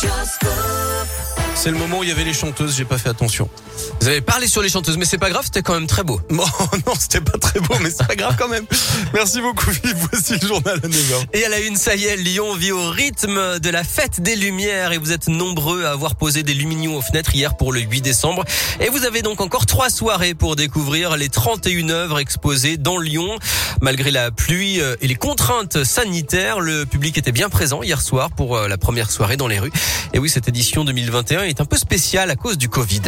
Just go. C'est le moment où il y avait les chanteuses, j'ai pas fait attention. Vous avez parlé sur les chanteuses, mais c'est pas grave, c'était quand même très beau. Bon, non, c'était pas très beau, mais c'est pas grave quand même. Merci beaucoup, Philippe. Voici le journal à 9h. Et à la une, ça y est, Lyon vit au rythme de la fête des Lumières et vous êtes nombreux à avoir posé des lumignons aux fenêtres hier pour le 8 décembre. Et vous avez donc encore trois soirées pour découvrir les 31 œuvres exposées dans Lyon. Malgré la pluie euh, et les contraintes sanitaires, le public était bien présent hier soir pour euh, la première soirée dans les rues. Et oui, cette édition 2021 est un peu spéciale à cause du Covid.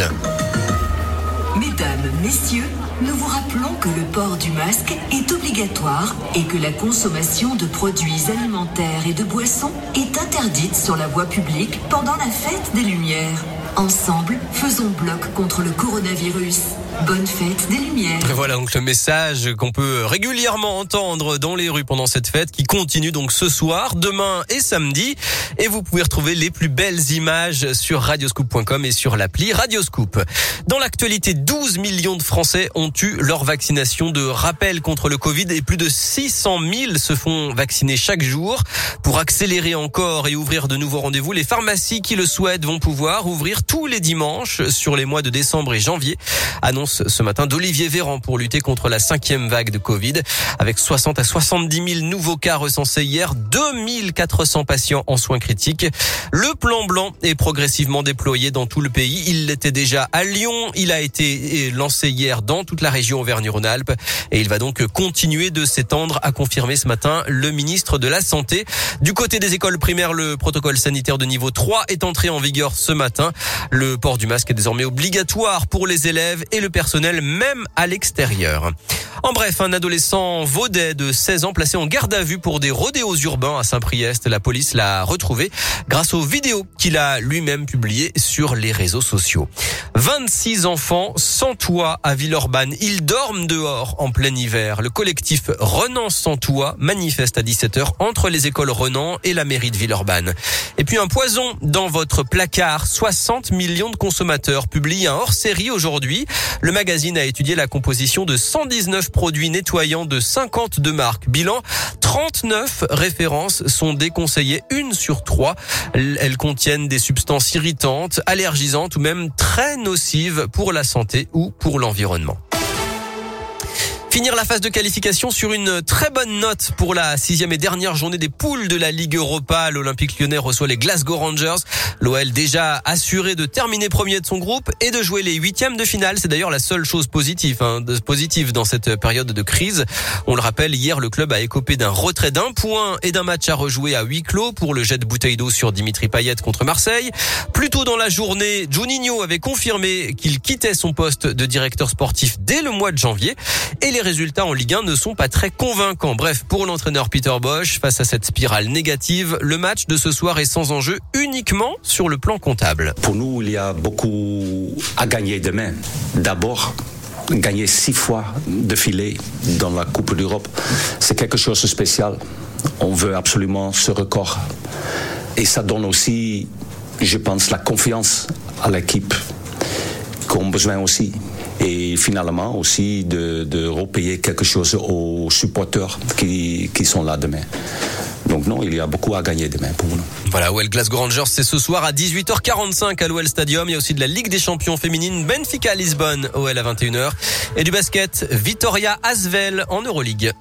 Mesdames, messieurs, nous vous rappelons que le port du masque est obligatoire et que la consommation de produits alimentaires et de boissons est interdite sur la voie publique pendant la fête des Lumières. Ensemble, faisons bloc contre le coronavirus. Bonne fête des Lumières. Voilà donc le message qu'on peut régulièrement entendre dans les rues pendant cette fête qui continue donc ce soir, demain et samedi. Et vous pouvez retrouver les plus belles images sur radioscoop.com et sur l'appli Radioscoop. Dans l'actualité, 12 millions de Français ont eu leur vaccination de rappel contre le Covid et plus de 600 000 se font vacciner chaque jour. Pour accélérer encore et ouvrir de nouveaux rendez-vous, les pharmacies qui le souhaitent vont pouvoir ouvrir tous les dimanches sur les mois de décembre et janvier. Annonce ce matin d'Olivier Véran pour lutter contre la cinquième vague de Covid. Avec 60 à 70 000 nouveaux cas recensés hier, 2400 patients en soins critiques. Le plan blanc est progressivement déployé dans tout le pays. Il l'était déjà à Lyon. Il a été lancé hier dans toute la région Auvergne-Rhône-Alpes et il va donc continuer de s'étendre, a confirmé ce matin le ministre de la Santé. Du côté des écoles primaires, le protocole sanitaire de niveau 3 est entré en vigueur ce matin. Le port du masque est désormais obligatoire pour les élèves et le personnel, même à l'extérieur. En bref, un adolescent vaudet de 16 ans placé en garde à vue pour des rodéos urbains à Saint-Priest. La police l'a retrouvé grâce aux vidéos qu'il a lui-même publiées sur les réseaux sociaux. 26 enfants sans toit à Villeurbanne. Ils dorment dehors en plein hiver. Le collectif Renan sans toit manifeste à 17h entre les écoles Renan et la mairie de Villeurbanne. Et puis un poison dans votre placard. 60 millions de consommateurs publient un hors-série aujourd'hui. Le magazine a étudié la composition de 119 produits nettoyants de 52 marques. Bilan, 39 références sont déconseillées, une sur trois. Elles contiennent des substances irritantes, allergisantes ou même très nocives pour la santé ou pour l'environnement. Finir la phase de qualification sur une très bonne note pour la sixième et dernière journée des poules de la Ligue Europa. L'Olympique lyonnais reçoit les Glasgow Rangers. L'OL déjà assuré de terminer premier de son groupe et de jouer les huitièmes de finale. C'est d'ailleurs la seule chose positive, hein, positive dans cette période de crise. On le rappelle, hier, le club a écopé d'un retrait d'un point et d'un match à rejouer à huis clos pour le jet de bouteille d'eau sur Dimitri Payet contre Marseille. Plus tôt dans la journée, Juninho avait confirmé qu'il quittait son poste de directeur sportif dès le mois de janvier résultats en Ligue 1 ne sont pas très convaincants. Bref, pour l'entraîneur Peter Bosch, face à cette spirale négative, le match de ce soir est sans enjeu uniquement sur le plan comptable. Pour nous, il y a beaucoup à gagner demain. D'abord, gagner six fois de filet dans la Coupe d'Europe, c'est quelque chose de spécial. On veut absolument ce record. Et ça donne aussi, je pense, la confiance à l'équipe qu'on a besoin aussi et finalement aussi de, repayer quelque chose aux supporters qui, qui sont là demain. Donc non, il y a beaucoup à gagner demain pour nous. Voilà, OL Glasgow Rangers, c'est ce soir à 18h45 à l'OL Stadium. Il y a aussi de la Ligue des Champions féminines Benfica Lisbonne, OL à 21h. Et du basket, Vitoria Asvel en Euroleague.